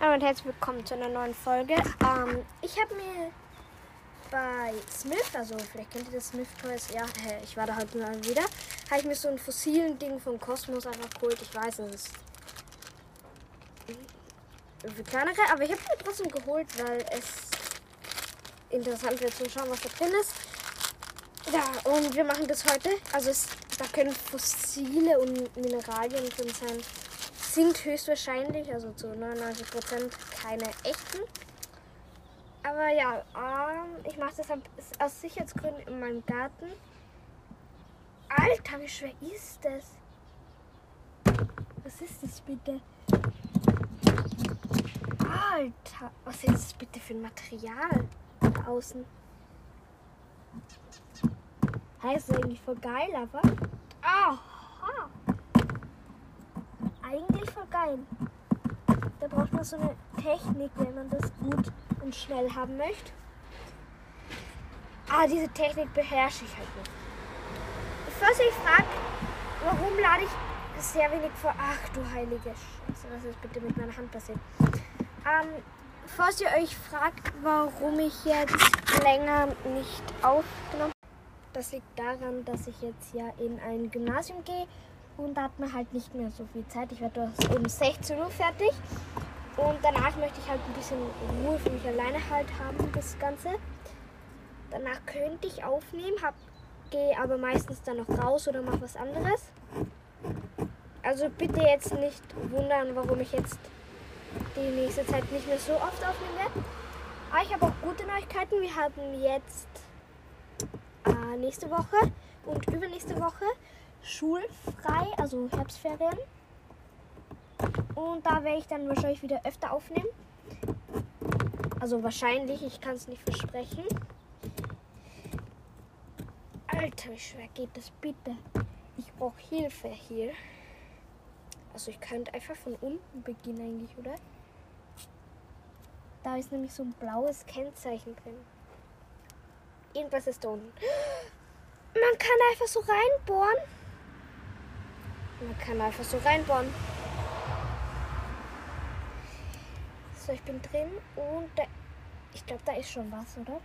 Hallo und herzlich willkommen zu einer neuen Folge. Ähm, ich habe mir bei Smith, also vielleicht kennt ihr das Smith Toys, ja, ich war da heute mal wieder, habe ich mir so ein fossilen Ding vom Kosmos einfach geholt. Ich weiß, es ist für kleinere, aber ich habe mir trotzdem geholt, weil es interessant wird zu schauen, was da drin ist. Ja, und wir machen das heute. Also es, da können Fossile und Mineralien drin sein. Sind höchstwahrscheinlich, also zu 99% keine echten. Aber ja, ähm, ich mache das aus Sicherheitsgründen in meinem Garten. Alter, wie schwer ist das? Was ist das bitte? Alter, was ist das bitte für ein Material da außen? Heißt eigentlich voll geil, aber. Aha! Eigentlich voll geil. Da braucht man so eine Technik, wenn man das gut und schnell haben möchte. Ah, diese Technik beherrsche ich halt nicht. Bevor ihr euch fragt, warum lade ich sehr wenig vor. Ach du heilige Scheiße, was ist bitte mit meiner Hand passiert? Ähm, falls ihr euch fragt, warum ich jetzt länger nicht aufgenommen das liegt daran, dass ich jetzt ja in ein Gymnasium gehe und da hat man halt nicht mehr so viel Zeit. Ich werde um 16 Uhr fertig und danach möchte ich halt ein bisschen Ruhe für mich alleine halt haben, das Ganze. Danach könnte ich aufnehmen, gehe aber meistens dann noch raus oder mache was anderes. Also bitte jetzt nicht wundern, warum ich jetzt die nächste Zeit nicht mehr so oft aufnehmen werde. Aber ich habe auch gute Neuigkeiten. Wir haben jetzt äh, nächste Woche und übernächste Woche schulfrei, also Herbstferien. Und da werde ich dann wahrscheinlich wieder öfter aufnehmen. Also wahrscheinlich, ich kann es nicht versprechen. Alter, wie schwer geht das bitte? Ich brauche Hilfe hier. Also ich könnte einfach von unten beginnen eigentlich, oder? Da ist nämlich so ein blaues Kennzeichen drin. Irgendwas ist da unten. Man kann einfach so reinbohren. Man kann einfach so reinbohren. So, ich bin drin und da, ich glaube, da ist schon was, oder?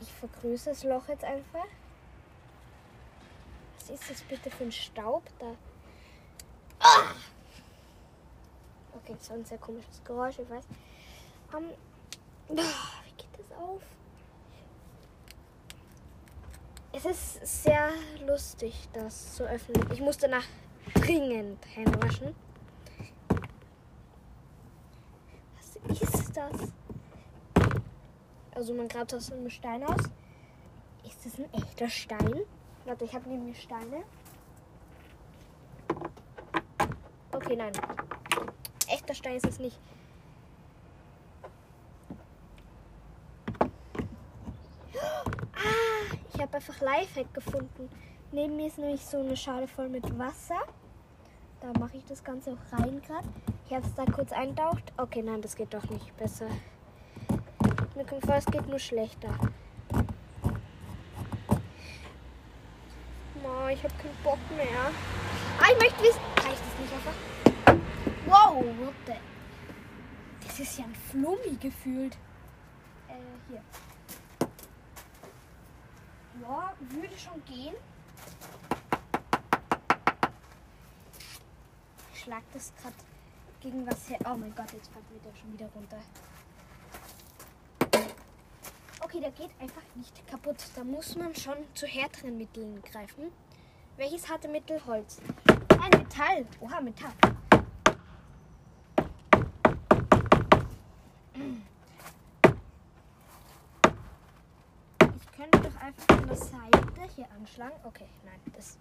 Ich vergrößere das Loch jetzt einfach. Was ist das bitte für ein Staub da? Ah! Okay, das war ein sehr komisches Geräusch, ich weiß. Um, wie geht das auf? Es ist sehr lustig, das zu öffnen. Ich musste nach dringend Hände waschen. Was ist das? Also man grabt aus einem Stein aus. Ist das ein echter Stein? Warte, ich habe neben mir Steine. Okay, nein. Echter Stein ist es nicht. Ich habe einfach Lifehack gefunden. Neben mir ist nämlich so eine Schale voll mit Wasser. Da mache ich das Ganze auch rein gerade. Ich habe es da kurz eintaucht. Okay, nein, das geht doch nicht besser. Mir kommt vor, es geht nur schlechter. Oh, ich habe keinen Bock mehr. Ah, ich möchte wissen. Reicht das nicht einfach? Wow, what the? Das ist ja ein Flummi gefühlt. Äh, hier. Ja, würde schon gehen. Ich schlag das gerade gegen was her. Oh mein Gott, jetzt fällt mir der schon wieder runter. Okay, der geht einfach nicht kaputt. Da muss man schon zu härteren Mitteln greifen. Welches harte Mittel? Holz. Ein Metall. Oha, Metall. könnte doch einfach von der Seite hier anschlagen. Okay, nein, das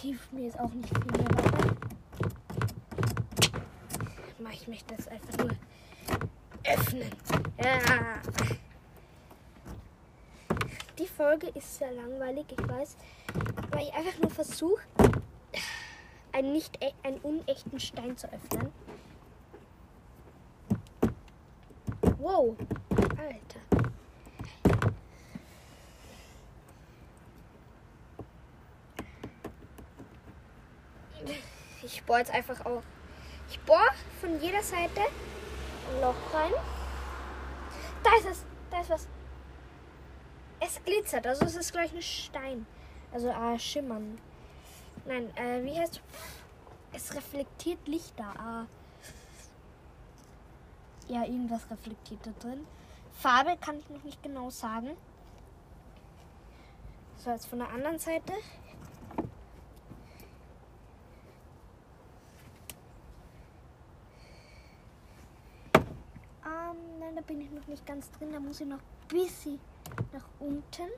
hilft mir jetzt auch nicht viel mehr weiter. Mache ich mich das einfach nur öffnen. Ja. Die Folge ist sehr langweilig, ich weiß, weil ich einfach nur versuche, einen, nicht, e-, einen unechten Stein zu öffnen. Wow, Alter. Ich bohre jetzt einfach auch. Ich bohre von jeder Seite ein Loch rein. Da ist es. Da ist was. Es glitzert. Also es ist gleich ein Stein. Also äh, schimmern. Nein, äh, wie heißt es? reflektiert Lichter. Äh, ja, irgendwas reflektiert da drin. Farbe kann ich noch nicht genau sagen. So, jetzt von der anderen Seite. Ähm, nein, da bin ich noch nicht ganz drin. Da muss ich noch ein bisschen nach unten.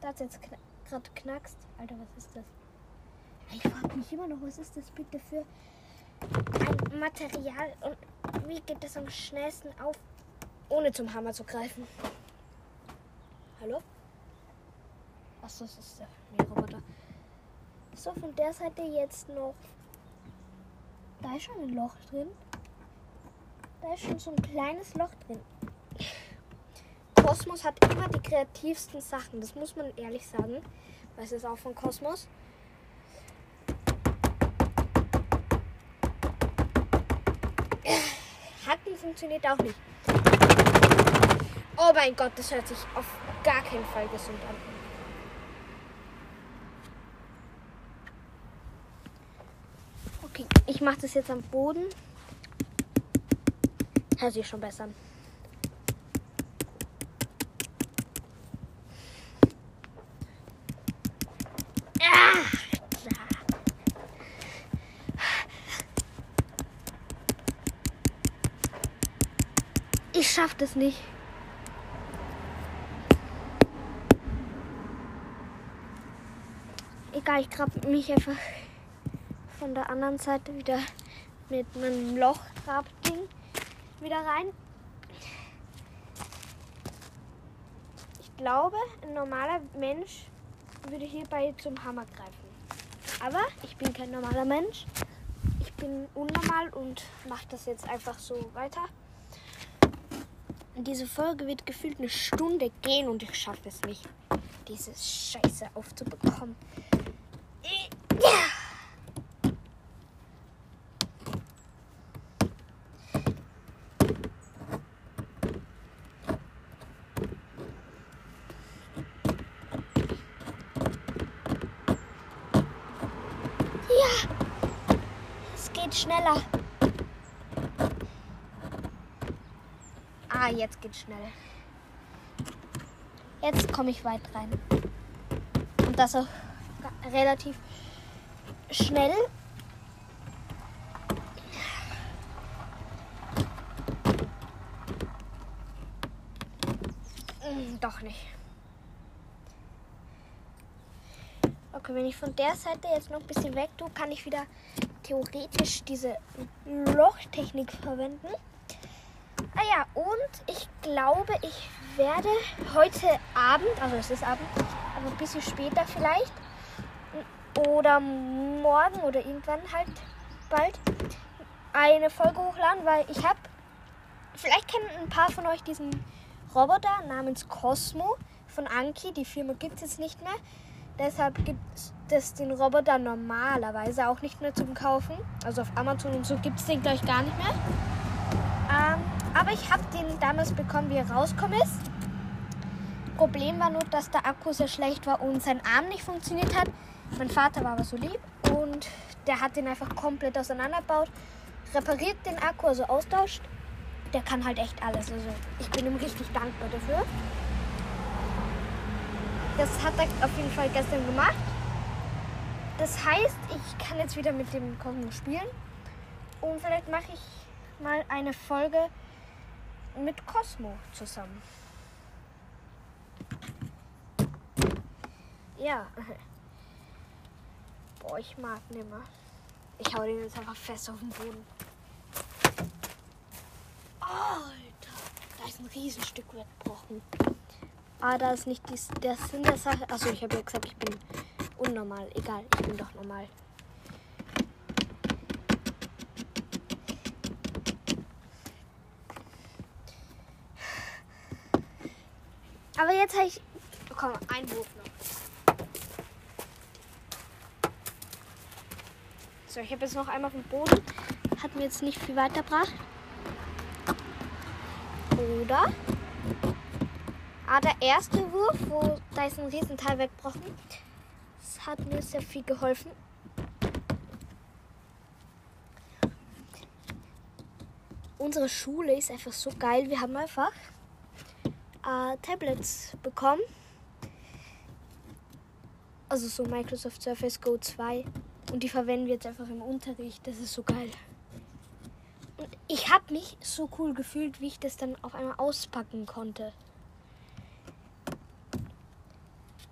Da hat jetzt gerade knackst. Alter, was ist das? Ich frage mich immer noch, was ist das bitte für ein Material und wie geht das am schnellsten auf, ohne zum Hammer zu greifen? Hallo? Achso, das ist der Mähroboter. So, von der Seite jetzt noch. Da ist schon ein Loch drin. Da ist schon so ein kleines Loch drin. Kosmos hat immer die kreativsten Sachen, das muss man ehrlich sagen. Was ist auch von Kosmos? Hacken funktioniert auch nicht. Oh mein Gott, das hört sich auf gar keinen Fall gesund an. Okay, ich mache das jetzt am Boden. Hört sich schon besser. Ich schaff das nicht. Egal, ich grab mich einfach von der anderen Seite wieder mit meinem Lochgrabding wieder rein. Ich glaube, ein normaler Mensch würde hierbei zum Hammer greifen. Aber ich bin kein normaler Mensch. Ich bin unnormal und mache das jetzt einfach so weiter. Diese Folge wird gefühlt eine Stunde gehen und ich schaffe es nicht, diese Scheiße aufzubekommen. Schneller. Ah, jetzt geht's schnell. Jetzt komme ich weit rein. Und das auch relativ schnell. Hm, doch nicht. Okay, wenn ich von der Seite jetzt noch ein bisschen weg tue, kann ich wieder theoretisch diese Lochtechnik verwenden. Ah ja, und ich glaube, ich werde heute Abend, also es ist Abend, aber ein bisschen später vielleicht, oder morgen oder irgendwann halt bald eine Folge hochladen, weil ich habe, vielleicht kennen ein paar von euch diesen Roboter namens Cosmo von Anki. Die Firma gibt es jetzt nicht mehr. Deshalb gibt es den Roboter normalerweise auch nicht mehr zum Kaufen. Also auf Amazon und so gibt es den gleich gar nicht mehr. Ähm, aber ich habe den damals bekommen, wie er rausgekommen ist. Problem war nur, dass der Akku sehr schlecht war und sein Arm nicht funktioniert hat. Mein Vater war aber so lieb und der hat den einfach komplett auseinandergebaut, repariert den Akku, also austauscht. Der kann halt echt alles. Also ich bin ihm richtig dankbar dafür. Das hat er auf jeden Fall gestern gemacht. Das heißt, ich kann jetzt wieder mit dem Cosmo spielen. Und vielleicht mache ich mal eine Folge mit Cosmo zusammen. Ja. Boah, ich mag nimmer. Ich hau den jetzt einfach fest auf den Boden. Alter, da ist ein Riesenstück weggebrochen. Ah, da ist nicht dies, der Sinn der Sache. Achso, ich habe ja gesagt, ich bin unnormal. Egal, ich bin doch normal. Aber jetzt habe ich. Komm, ein Wurf noch. So, ich habe jetzt noch einmal dem Boden. Hat mir jetzt nicht viel weitergebracht. Oder? Ah, der erste Wurf, wo da ist ein Riesenteil weggebrochen. Das hat mir sehr viel geholfen. Unsere Schule ist einfach so geil. Wir haben einfach äh, Tablets bekommen. Also so Microsoft Surface Go 2. Und die verwenden wir jetzt einfach im Unterricht. Das ist so geil. Und ich habe mich so cool gefühlt, wie ich das dann auf einmal auspacken konnte.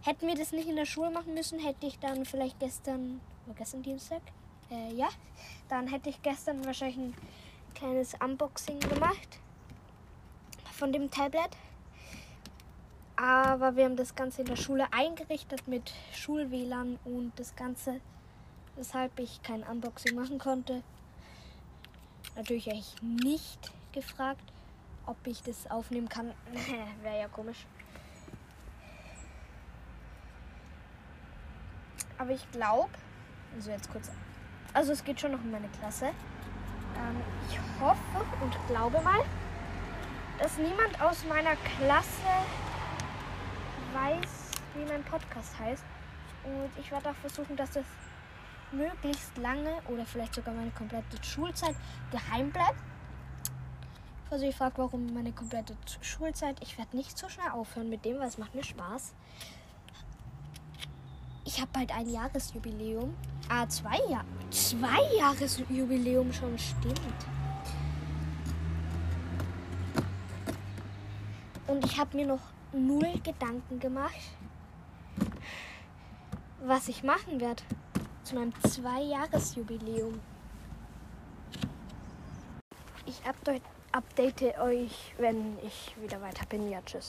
Hätten wir das nicht in der Schule machen müssen, hätte ich dann vielleicht gestern, war gestern Dienstag? Äh, ja, dann hätte ich gestern wahrscheinlich ein kleines Unboxing gemacht von dem Tablet. Aber wir haben das Ganze in der Schule eingerichtet mit Schul-WLAN und das Ganze, weshalb ich kein Unboxing machen konnte. Natürlich habe ich nicht gefragt, ob ich das aufnehmen kann. Wäre ja komisch. Aber ich glaube, also jetzt kurz, also es geht schon noch um meine Klasse. Ähm, ich hoffe und glaube mal, dass niemand aus meiner Klasse weiß, wie mein Podcast heißt. Und ich werde auch versuchen, dass das möglichst lange oder vielleicht sogar meine komplette Schulzeit geheim bleibt. Also ich frage, warum meine komplette Schulzeit. Ich werde nicht so schnell aufhören mit dem, weil es macht mir Spaß. Ich habe bald ein Jahresjubiläum. Ah, zwei Jahre. Zwei Jahresjubiläum schon, stimmt. Und ich habe mir noch null Gedanken gemacht, was ich machen werde zu meinem Zwei-Jahres-Jubiläum. Ich update, update euch, wenn ich wieder weiter bin. Ja, tschüss.